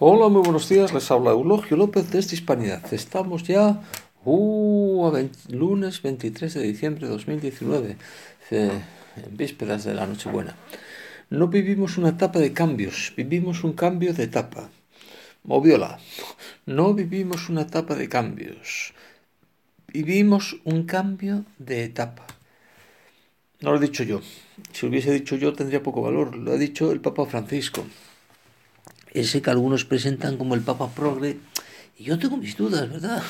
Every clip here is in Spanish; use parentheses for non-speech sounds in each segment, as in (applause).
Hola, muy buenos días. Les habla Eulogio López de esta Hispanidad. Estamos ya uh, a 20, lunes 23 de diciembre de 2019, eh, en vísperas de la Nochebuena. No vivimos una etapa de cambios, vivimos un cambio de etapa. Moviola. No vivimos una etapa de cambios, vivimos un cambio de etapa. No lo he dicho yo. Si lo hubiese dicho yo tendría poco valor. Lo ha dicho el Papa Francisco ese que algunos presentan como el Papa Progre. Y yo tengo mis dudas, ¿verdad?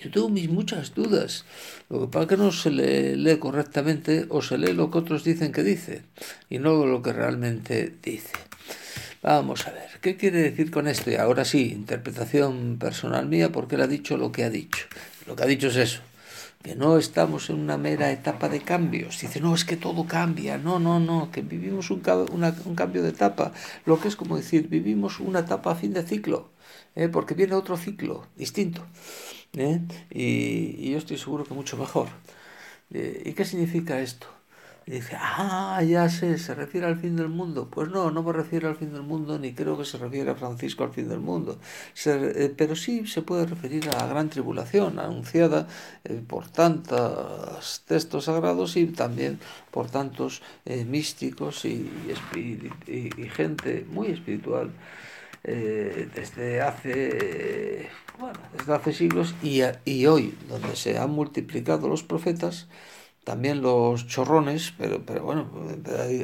Yo tengo mis muchas dudas. Lo que pasa es que no se le lee correctamente o se lee lo que otros dicen que dice y no lo que realmente dice. Vamos a ver, ¿qué quiere decir con esto? Y ahora sí, interpretación personal mía, porque él ha dicho lo que ha dicho. Lo que ha dicho es eso, que no estamos en una mera etapa de cambios. Dice, no, es que todo cambia. No, no, no, que vivimos un, un cambio de etapa. Lo que es como decir, vivimos una etapa a fin de ciclo, ¿eh? porque viene otro ciclo distinto. ¿eh? Y, y, yo estoy seguro que mucho mejor. ¿Eh? ¿Y qué significa esto? Dice, ah, ya sé, se refiere al fin del mundo. Pues no, no me refiero al fin del mundo, ni creo que se refiere a Francisco al fin del mundo. Eh, pero sí se puede referir a la gran tribulación anunciada eh, por tantos textos sagrados y también por tantos eh, místicos y, y, gente muy espiritual. desde hace bueno, desde hace siglos y, y hoy donde se han multiplicado los profetas también los chorrones, pero, pero bueno,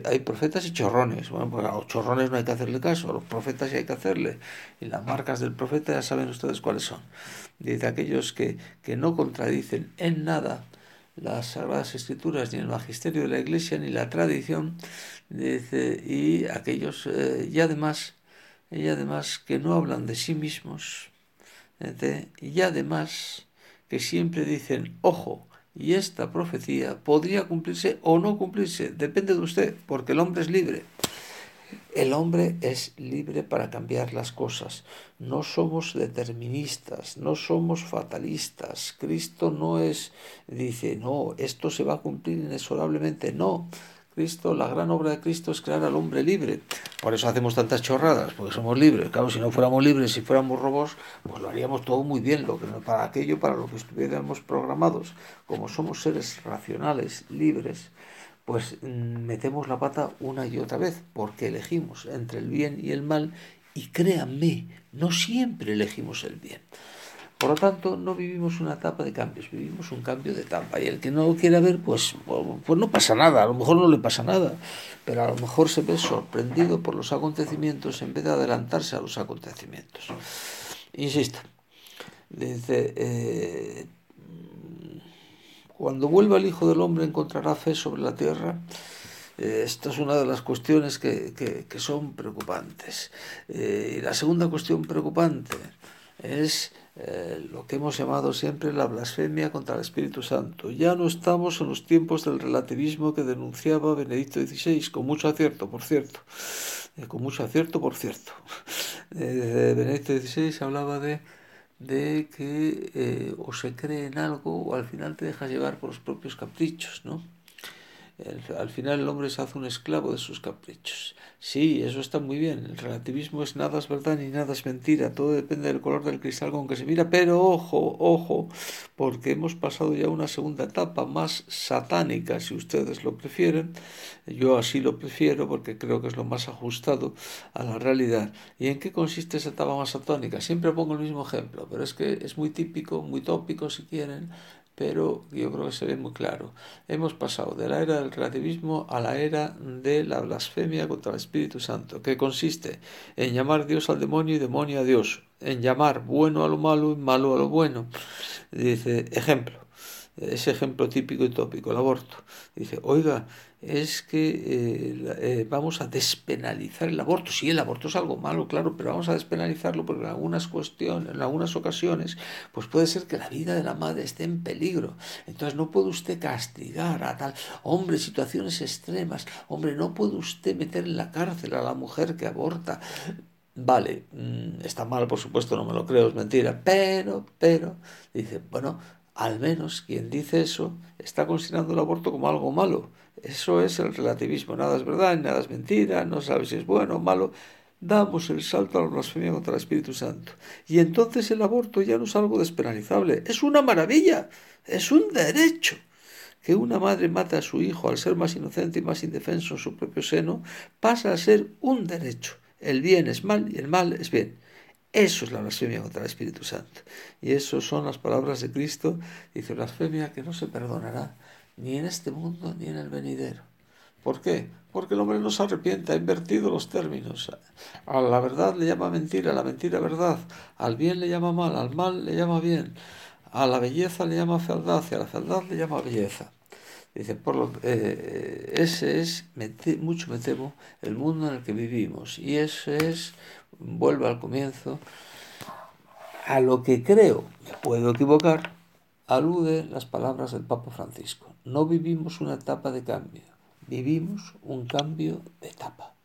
hay, profetas y chorrones. Bueno, pues a los chorrones no hay que hacerle caso, a los profetas sí hay que hacerle. Y las marcas del profeta ya saben ustedes cuáles son. Dice aquellos que, que no contradicen en nada las Sagradas Escrituras, ni el magisterio de la Iglesia, ni la tradición, dice, y aquellos, eh, y además, y además que no hablan de sí mismos, y además que siempre dicen, ojo, y esta profecía podría cumplirse o no cumplirse, depende de usted, porque el hombre es libre. El hombre es libre para cambiar las cosas. No somos deterministas, no somos fatalistas. Cristo no es, dice, no, esto se va a cumplir inexorablemente. No, Cristo, la gran obra de Cristo es crear al hombre libre. Por eso hacemos tantas chorradas, porque somos libres. Claro, si no fuéramos libres, si fuéramos robots, pues lo haríamos todo muy bien, lo que para aquello para lo que estuviéramos programados. Como somos seres racionales, libres, pues mm, metemos la pata una y otra vez, porque elegimos entre el bien y el mal, y créanme, no siempre elegimos el bien. Por lo tanto, no vivimos una etapa de cambios, vivimos un cambio de etapa. Y el que no lo quiera ver, pues, pues no pasa nada, a lo mejor no le pasa nada, pero a lo mejor se ve sorprendido por los acontecimientos en vez de adelantarse a los acontecimientos. Insisto, dice, eh, cuando vuelva el Hijo del Hombre encontrará fe sobre la tierra. Eh, esta es una de las cuestiones que, que, son preocupantes. Eh, y la segunda cuestión preocupante es eh, lo que hemos llamado siempre la blasfemia contra el Espíritu Santo. Ya no estamos en los tiempos del relativismo que denunciaba Benedicto XVI, con mucho acierto, por cierto. Eh, con mucho acierto, por cierto. (laughs) Eh, Benedicto XVI hablaba de, de que o se cree en algo o al final te dejas llevar por los propios caprichos, ¿no? Al final el hombre se hace un esclavo de sus caprichos. Sí, eso está muy bien. El relativismo es nada es verdad ni nada es mentira. Todo depende del color del cristal con que se mira. Pero ojo, ojo, porque hemos pasado ya una segunda etapa más satánica, si ustedes lo prefieren. Yo así lo prefiero porque creo que es lo más ajustado a la realidad. ¿Y en qué consiste esa etapa más satánica? Siempre pongo el mismo ejemplo, pero es que es muy típico, muy tópico si quieren pero yo creo que se ve muy claro. Hemos pasado de la era del relativismo a la era de la blasfemia contra el Espíritu Santo, que consiste en llamar Dios al demonio y demonio a Dios, en llamar bueno a lo malo y malo a lo bueno. Dice, ejemplo, ese ejemplo típico y tópico, el aborto. Dice, oiga, es que eh, eh, vamos a despenalizar el aborto. Sí, el aborto es algo malo, claro, pero vamos a despenalizarlo porque en algunas cuestiones, en algunas ocasiones, pues puede ser que la vida de la madre esté en peligro. Entonces no puede usted castigar a tal hombre, situaciones extremas. Hombre, no puede usted meter en la cárcel a la mujer que aborta. Vale, mm, está mal, por supuesto, no me lo creo, es mentira, pero, pero, dice, bueno, al menos quien dice eso está considerando el aborto como algo malo. Eso es el relativismo. Nada es verdad, nada es mentira, no sabe si es bueno o malo. damos el salto a la blasfemia contra el Espíritu Santo. Y entonces el aborto ya no es algo despenalizable, es una maravilla, es un derecho. Que una madre mate a su hijo al ser más inocente y más indefenso en su propio seno pasa a ser un derecho. El bien es mal y el mal es bien. Eso es la blasfemia contra el Espíritu Santo. Y eso son las palabras de Cristo. Dice blasfemia que no se perdonará ni en este mundo ni en el venidero. ¿Por qué? Porque el hombre no se arrepiente, ha invertido los términos. A la verdad le llama mentira, a la mentira verdad. Al bien le llama mal, al mal le llama bien. A la belleza le llama fealdad y a la fealdad le llama belleza. Dice, por lo, eh, ese es, mucho me temo, el mundo en el que vivimos. Y ese es, vuelvo al comienzo, a lo que creo, me puedo equivocar, alude las palabras del Papa Francisco. No vivimos una etapa de cambio, vivimos un cambio de etapa.